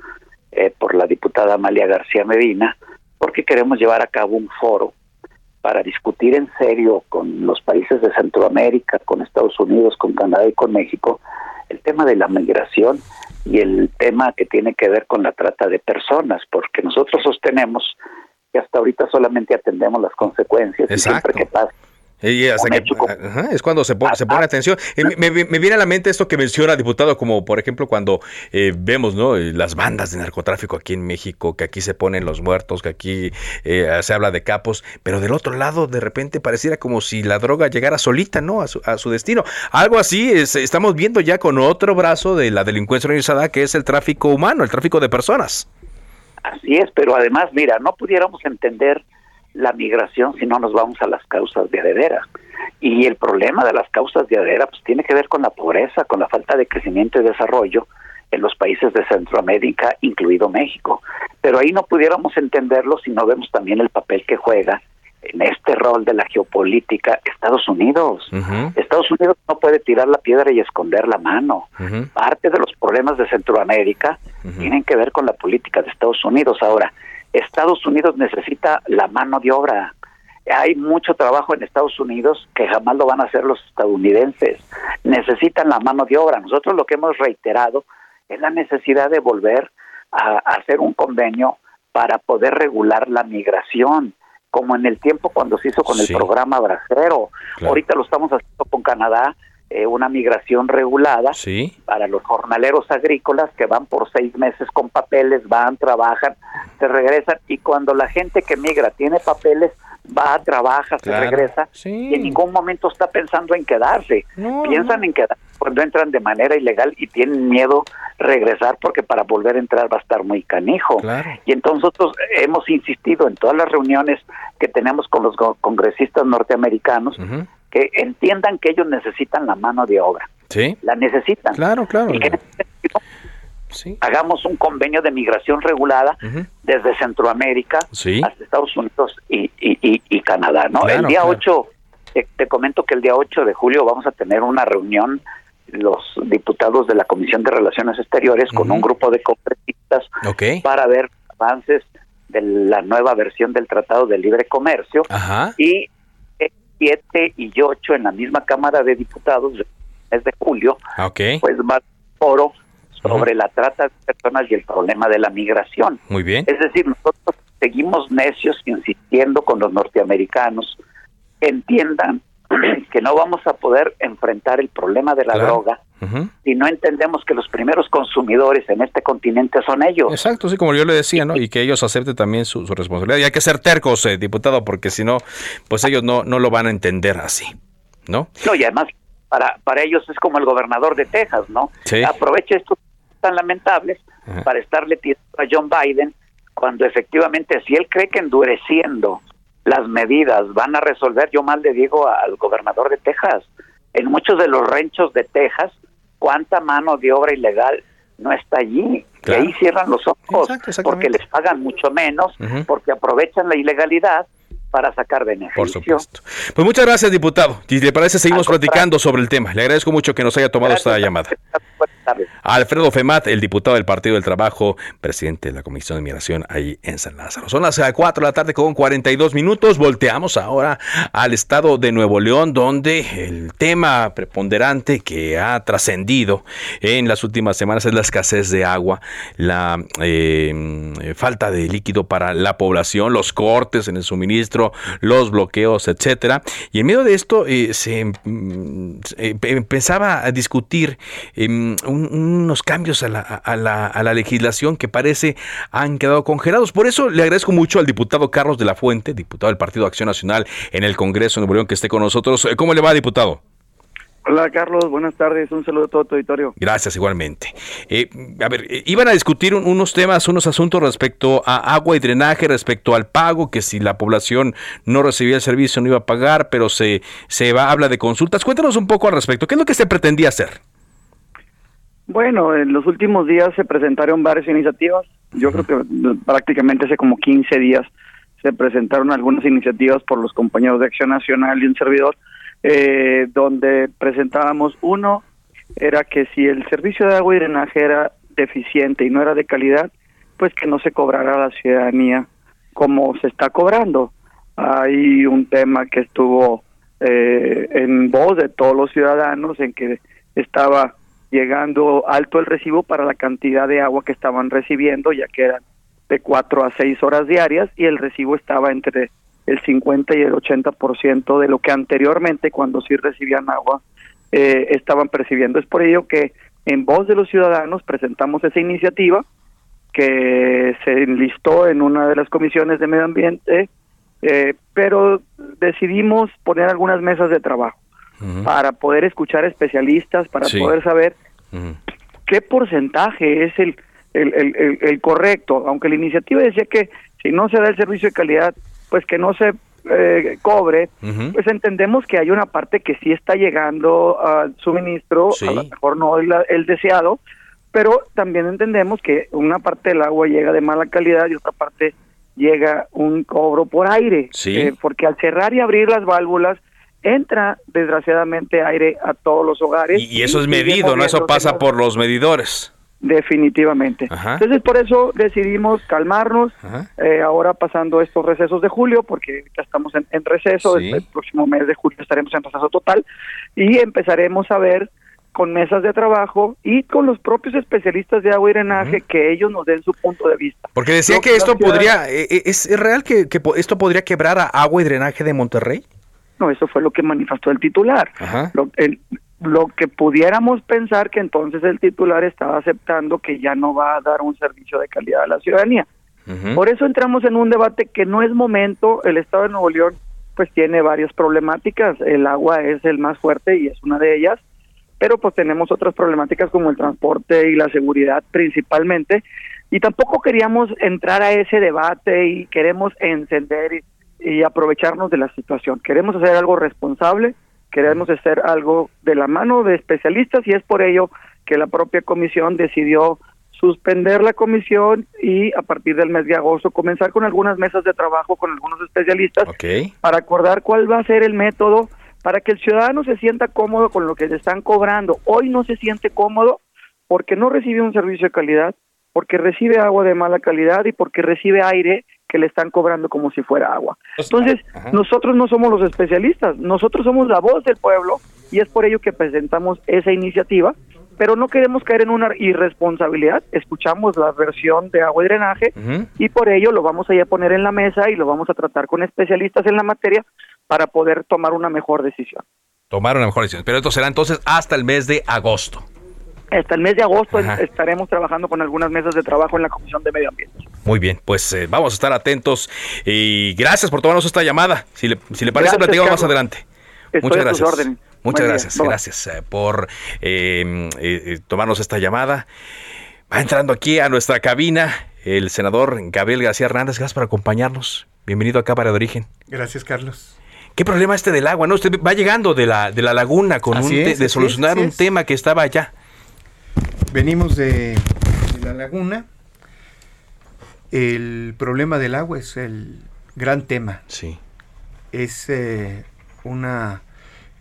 eh, por la diputada Amalia García Medina, porque queremos llevar a cabo un foro para discutir en serio con los países de Centroamérica, con Estados Unidos, con Canadá y con México, el tema de la migración y el tema que tiene que ver con la trata de personas, porque nosotros sostenemos que hasta ahorita solamente atendemos las consecuencias y siempre que pasa es cuando se pone, se pone atención. me, viene a la mente esto que menciona, diputado, como por ejemplo cuando eh, vemos ¿no? Eh, las bandas de narcotráfico aquí en México, que aquí se ponen los muertos, que aquí eh, se habla de capos, pero del otro lado de repente pareciera como si la droga llegara solita ¿no? a, su, destino. Algo así estamos viendo ya con otro brazo de la delincuencia organizada, que es el tráfico humano, el tráfico de personas. Así es, pero además, mira, no pudiéramos entender la migración si no nos vamos a las causas de adedera. Y el problema de las causas de adedera pues tiene que ver con la pobreza, con la falta de crecimiento y desarrollo en los países de Centroamérica, incluido México. Pero ahí no pudiéramos entenderlo si no vemos también el papel que juega en este rol de la geopolítica Estados Unidos. Estados Unidos no puede tirar la piedra y esconder la mano. Parte de los problemas de Centroamérica tienen que ver con la política de Estados Unidos. Ahora, Estados Unidos necesita la mano de obra. Hay mucho trabajo en Estados Unidos que jamás lo van a hacer los estadounidenses. Necesitan la mano de obra. Nosotros lo que hemos reiterado es la necesidad de volver a, hacer un convenio para poder regular la migración, como en el tiempo cuando se hizo con el programa Bracero. Ahorita lo estamos haciendo con Canadá eh, una migración regulada para los jornaleros agrícolas que van por seis meses con papeles, van, trabajan, se regresan y cuando la gente que migra tiene papeles, va, trabaja, se regresa y en ningún momento está pensando en quedarse. Piensan en quedarse cuando entran de manera ilegal y tienen miedo regresar porque para volver a entrar va a estar muy canijo. Y entonces nosotros hemos insistido en todas las reuniones que tenemos con los congresistas norteamericanos que entiendan que ellos necesitan la mano de obra. Sí. La necesitan. Claro, claro. Y que hagamos un convenio de migración regulada desde Centroamérica hasta Estados Unidos y, y, Canadá. ¿no? el día 8, te, comento que el día 8 de julio vamos a tener una reunión los diputados de la Comisión de Relaciones Exteriores con un grupo de congresistas para ver avances de la nueva versión del Tratado de Libre Comercio y 7 y 8 en la misma Cámara de Diputados mes de julio, pues más foro sobre la trata de personas y el problema de la migración. Muy bien. Es decir, nosotros seguimos necios insistiendo con los norteamericanos entiendan que no vamos a poder enfrentar el problema de la droga si no entendemos que los primeros consumidores en este continente son ellos. Exacto, sí, como yo le decía, ¿no? Y que ellos acepten también su, responsabilidad. Y hay que ser tercos, eh, diputado, porque si no, pues ellos no, no lo van a entender así, ¿no? No, y además para, para ellos es como el gobernador de Texas, ¿no? Sí. Aprovecha estos tan lamentables para estarle tirando a John Biden cuando efectivamente si él cree que endureciendo las medidas van a resolver, yo mal le digo al gobernador de Texas, en muchos de los ranchos de Texas, cuánta mano de obra ilegal no está allí. Y ahí cierran los ojos porque les pagan mucho menos, porque aprovechan la ilegalidad para sacar beneficios. Por supuesto. Pues muchas gracias, diputado. Y le parece, seguimos platicando sobre el tema. Le agradezco mucho que nos haya tomado esta llamada. Alfredo Femat, el diputado del Partido del Trabajo, presidente de la Comisión de Migración ahí en San Lázaro. Son las 4 de la tarde con 42 minutos. Volteamos ahora al estado de Nuevo León, donde el tema preponderante que ha trascendido en las últimas semanas es la escasez de agua, la eh, falta de líquido para la población, los cortes en el suministro, los bloqueos, etcétera. Y en medio de esto eh, se mm, eh, empezaba a discutir em, un unos cambios a la, a, la, a la, legislación que parece han quedado congelados. Por eso le agradezco mucho al diputado Carlos de la Fuente, diputado del Partido Acción Nacional en el Congreso de Nuevo León, que esté con nosotros. ¿Cómo le va, diputado? Hola Carlos, buenas tardes, un saludo a todo tu auditorio. Gracias igualmente. Eh, a ver, eh, iban a discutir unos temas, unos asuntos respecto a agua y drenaje, respecto al pago, que si la población no recibía el servicio no iba a pagar, pero se, se va, habla de consultas. Cuéntanos un poco al respecto, ¿qué es lo que se pretendía hacer? Bueno, en los últimos días se presentaron varias iniciativas, yo creo que prácticamente hace como 15 días se presentaron algunas iniciativas por los compañeros de Acción Nacional y un servidor, eh, donde presentábamos uno, era que si el servicio de agua y drenaje era deficiente y no era de calidad, pues que no se cobrara a la ciudadanía como se está cobrando. Hay un tema que estuvo eh, en voz de todos los ciudadanos en que estaba llegando alto el recibo para la cantidad de agua que estaban recibiendo, ya que eran de cuatro a seis horas diarias y el recibo estaba entre el 50 y el 80% de lo que anteriormente, cuando sí recibían agua, eh, estaban percibiendo. Es por ello que en voz de los ciudadanos presentamos esa iniciativa que se enlistó en una de las comisiones de medio ambiente, eh, pero decidimos poner algunas mesas de trabajo para poder escuchar especialistas, para poder saber qué porcentaje es el el, el, el, correcto, aunque la iniciativa decía que si no se da el servicio de calidad, pues que no se eh, cobre, pues entendemos que hay una parte que sí está llegando al suministro, a lo mejor no el, el, deseado, pero también entendemos que una parte del agua llega de mala calidad y otra parte llega un cobro por aire, eh, porque al cerrar y abrir las válvulas entra desgraciadamente aire a todos los hogares. Y, eso es medido, ¿no? Eso pasa por los medidores. Definitivamente. Entonces por eso decidimos calmarnos, eh, ahora pasando estos recesos de julio, porque ya estamos en, receso, el, próximo mes de julio estaremos en receso total, y empezaremos a ver con mesas de trabajo y con los propios especialistas de agua y drenaje que ellos nos den su punto de vista. Porque decía que esto podría, eh, eh, ¿es, real que, esto podría quebrar a agua y drenaje de Monterrey? No, eso fue lo que manifestó el titular. Lo, el, lo que pudiéramos pensar que entonces el titular estaba aceptando que ya no va a dar un servicio de calidad a la ciudadanía. Por eso entramos en un debate que no es momento, el Estado de Nuevo León pues tiene varias problemáticas, el agua es el más fuerte y es una de ellas, pero pues tenemos otras problemáticas como el transporte y la seguridad principalmente, y tampoco queríamos entrar a ese debate y queremos encender y, y aprovecharnos de la situación, queremos hacer algo responsable, queremos hacer algo de la mano de especialistas y es por ello que la propia comisión decidió suspender la comisión y a partir del mes de agosto comenzar con algunas mesas de trabajo con algunos especialistas para acordar cuál va a ser el método para que el ciudadano se sienta cómodo con lo que le están cobrando. Hoy no se siente cómodo porque no recibe un servicio de calidad, porque recibe agua de mala calidad y porque recibe aire que le están cobrando como si fuera agua. Pues, Entonces, nosotros no somos los especialistas, nosotros somos la voz del pueblo y es por ello que presentamos esa iniciativa, pero no queremos caer en una irresponsabilidad, escuchamos la versión de agua y drenaje y por ello lo vamos a ir a poner en la mesa y lo vamos a tratar con especialistas en la materia para poder tomar una mejor decisión. Tomar una mejor decisión, pero esto será entonces hasta el mes de agosto. Hasta el mes de agosto estaremos trabajando con algunas mesas de trabajo en la Comisión de Medio Ambiente. Muy bien, pues eh, vamos a estar atentos y gracias por tomarnos esta llamada. Si le, si le parece, platicamos más adelante. Muchas gracias. Muchas gracias, gracias eh, por eh, tomarnos esta llamada. Va entrando aquí a nuestra cabina el senador Gabriel García Hernández. Gracias por acompañarnos. Bienvenido acá para de Origen. Gracias, Carlos. ¿Qué problema este del agua? No, usted va llegando de la, de la laguna con un de solucionar un tema que estaba allá. Venimos de, la laguna. El problema del agua es el gran tema. Sí. Es eh, una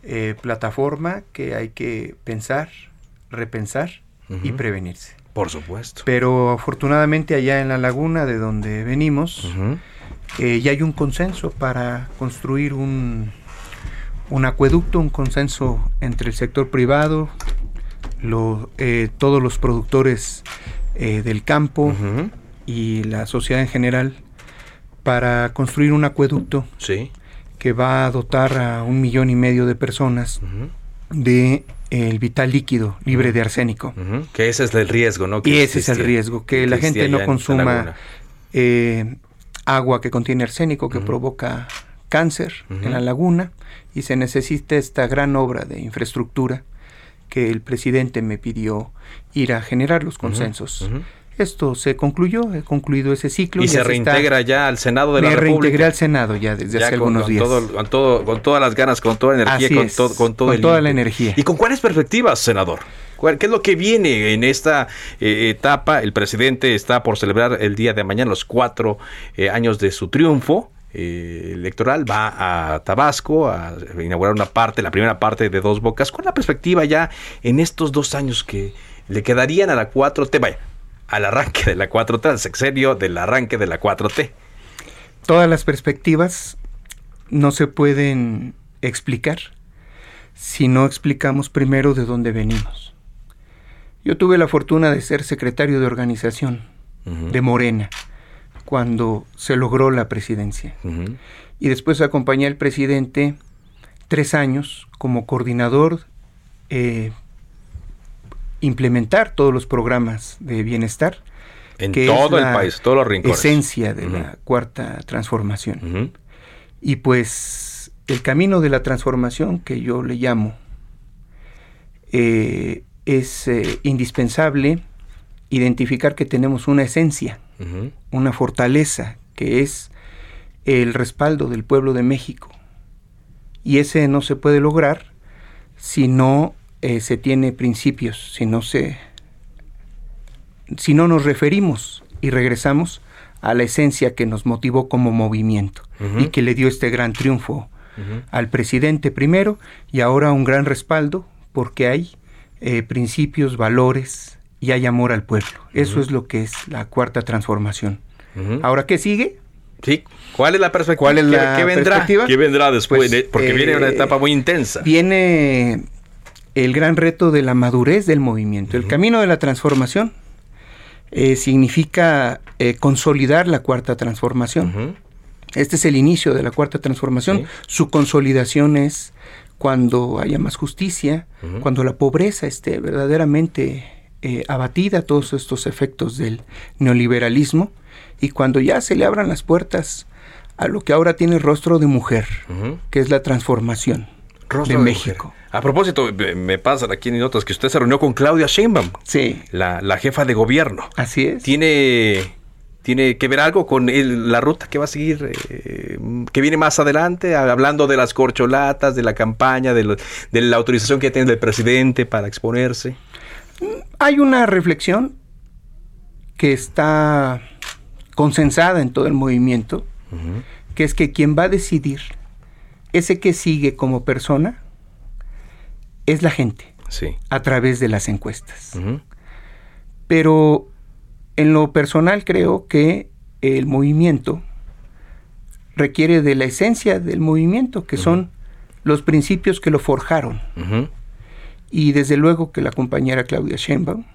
eh, plataforma que hay que pensar, repensar y prevenirse. Por supuesto. Pero afortunadamente allá en la laguna de donde venimos, eh, ya hay un consenso para construir un, un acueducto, un consenso entre el sector privado, eh, todos los productores eh, del campo y la sociedad en general para construir un acueducto que va a dotar a un millón y medio de personas de el vital líquido libre de arsénico. Que ese es el riesgo, ¿no? y ese es el riesgo, que la gente no consuma eh, agua que contiene arsénico, que provoca cáncer en la laguna y se necesita esta gran obra de infraestructura que el presidente me pidió ir a generar los consensos. Esto se concluyó, he concluido ese ciclo. Y se reintegra ya al Senado de la República. Me reintegré al Senado ya desde hace algunos días. con, todo, con todas las ganas, con toda la energía, con, todo, con, todo con toda la energía. ¿Y con cuáles perspectivas, senador? ¿Qué es lo que viene en esta eh, etapa? El presidente está por celebrar el día de mañana los cuatro eh, años de su triunfo. Eh, electoral va a Tabasco a inaugurar una parte, la primera parte de Dos Bocas. ¿Cuál es la perspectiva ya en estos dos años que le quedarían a la 4T? Vaya, al arranque de la 4T, al sexenio del arranque de la 4T. Todas las perspectivas no se pueden explicar si no explicamos primero de dónde venimos. Yo tuve la fortuna de ser secretario de organización de Morena cuando se logró la presidencia. Y después acompañé al presidente tres años como coordinador eh, implementar todos los programas de bienestar. En todo el país, todos los rincones. Esencia de la cuarta transformación. Y pues el camino de la transformación que yo le llamo eh, es eh, indispensable identificar que tenemos una esencia, una fortaleza, que es el respaldo del pueblo de México. Y ese no se puede lograr si no eh, se tiene principios, si no se si no nos referimos y regresamos a la esencia que nos motivó como movimiento y que le dio este gran triunfo al presidente primero y ahora un gran respaldo porque hay eh, principios, valores y hay amor al pueblo. Eso es lo que es la cuarta transformación. Ahora, ¿qué sigue? Sí, ¿cuál es la perspectiva? ¿Cuál es la ¿Qué, vendrá? ¿Qué vendrá después? Pues, Porque viene una eh, etapa muy intensa. Viene el gran reto de la madurez del movimiento. El camino de la transformación eh, significa eh, consolidar la cuarta transformación. Este es el inicio de la cuarta transformación. Su consolidación es cuando haya más justicia, cuando la pobreza esté verdaderamente eh, abatida, todos estos efectos del neoliberalismo, y cuando ya se le abran las puertas a lo que ahora tiene rostro de mujer, que es la transformación de México. A propósito, me pasan aquí en notas que usted se reunió con Claudia Sheinbaum. Sí. La, la jefa de gobierno. Así es. ¿Tiene, tiene que ver algo con el- la ruta que va a seguir, eh, que viene más adelante, hablando de las corcholatas, de la campaña, de, lo- de la autorización que tiene el presidente para exponerse? Hay una reflexión que está consensada en todo el movimiento, que es que quien va a decidir ese que sigue como persona es la gente Sí. a través de las encuestas. Pero en lo personal creo que el movimiento requiere de la esencia del movimiento, que son los principios que lo forjaron. Y desde luego que la compañera Claudia Sheinbaum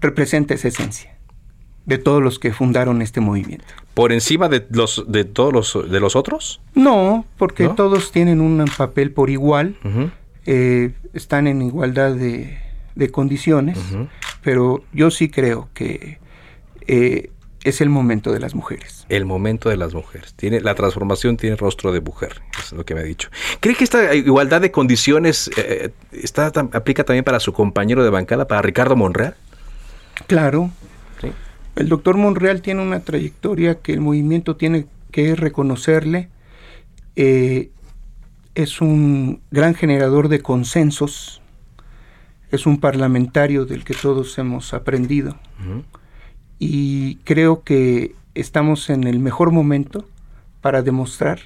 representa esa esencia de todos los que fundaron este movimiento. ¿Por encima de los de todos los de los otros? No, porque ¿No? todos tienen un papel por igual, eh, están en igualdad de, de condiciones, pero yo sí creo que eh, es el momento de las mujeres. El momento de las mujeres. Tiene, la transformación tiene rostro de mujer, es lo que me ha dicho. ¿Cree que esta igualdad de condiciones eh, está, tam- aplica también para su compañero de bancada, para Ricardo Monreal? Claro. El doctor Monreal tiene una trayectoria que el movimiento tiene que reconocerle. Eh, es un gran generador de consensos. Es un parlamentario del que todos hemos aprendido. Y creo que estamos en el mejor momento para demostrar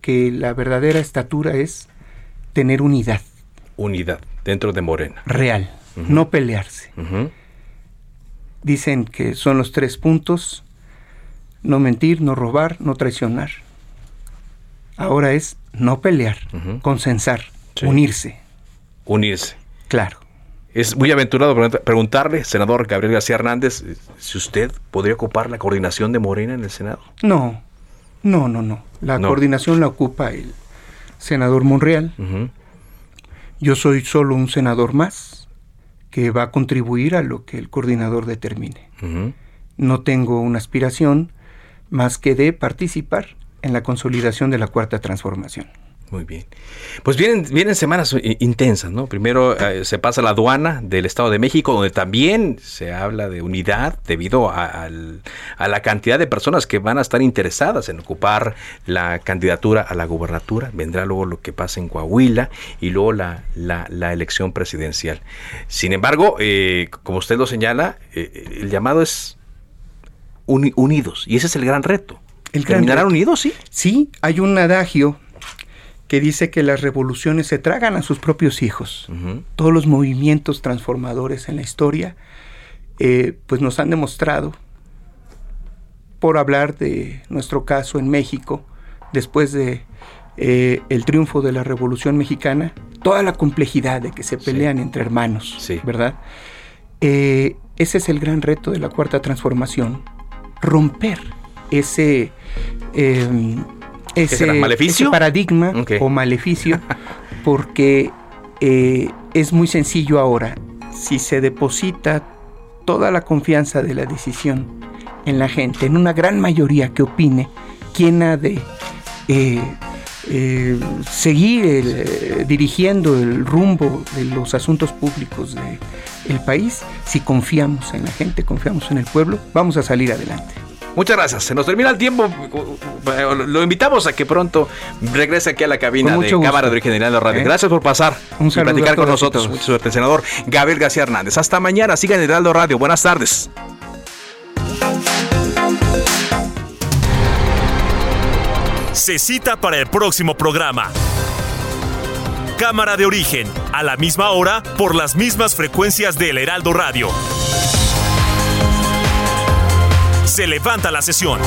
que la verdadera estatura es tener unidad Unidad dentro de Morena. real, no pelearse. Dicen que son los tres puntos, no mentir, no robar, no traicionar. Ahora es no pelear, consensar, unirse. Unirse. Claro. Es muy aventurado pregunta- preguntarle, senador Gabriel García Hernández, eh, si usted podría ocupar la coordinación de Morena en el Senado. No, no, no, no. La No. coordinación la ocupa el senador Monreal. Yo soy solo un senador más que va a contribuir a lo que el coordinador determine. No tengo una aspiración más que de participar en la consolidación de la cuarta transformación. Muy bien. Pues vienen, vienen semanas eh, intensas, ¿no? Primero eh, se pasa la aduana del Estado de México, donde también se habla de unidad debido a, la cantidad de personas que van a estar interesadas en ocupar la candidatura a la gubernatura. Vendrá luego lo que pasa en Coahuila y luego la, la, elección presidencial. Sin embargo, eh, como usted lo señala, el llamado es unidos y ese es el gran reto. El ¿Terminarán unidos, sí? Sí, hay un adagio que dice que las revoluciones se tragan a sus propios hijos. Todos los movimientos transformadores en la historia, eh, pues nos han demostrado, por hablar de nuestro caso en México, después de eh, el triunfo de la Revolución Mexicana, toda la complejidad de que se pelean entre hermanos, ¿verdad? Eh, ese es el gran reto de la cuarta transformación, romper ese ese, paradigma o maleficio, porque eh, es muy sencillo ahora. Si se deposita toda la confianza de la decisión en la gente, en una gran mayoría que opine quién ha de eh, eh, seguir dirigiendo el rumbo de los asuntos públicos del país, si confiamos en la gente, confiamos en el pueblo, vamos a salir adelante. Muchas gracias. Se nos termina el tiempo. Lo invitamos a que pronto regrese aquí a la cabina de Cámara de Origen General de Radio. ¿Eh? Gracias por pasar y platicar con nosotros. Mucha suerte, senador Gabriel García Hernández. Hasta mañana. Sigan en Heraldo Radio. Buenas tardes. Se cita para el próximo programa. Cámara de Origen, a la misma hora, por las mismas frecuencias del Heraldo Radio. Se levanta la sesión.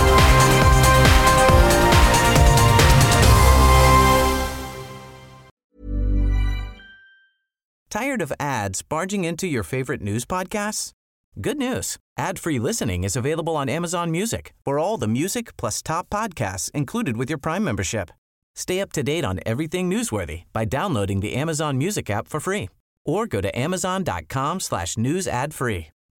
Tired of ads barging into your favorite news podcasts? Good news. Ad-free listening is available on Amazon Music. For all the music plus top podcasts included with your Prime membership. Stay up to date on everything newsworthy by downloading the Amazon Music app for free or go to amazon.com slash news ad free.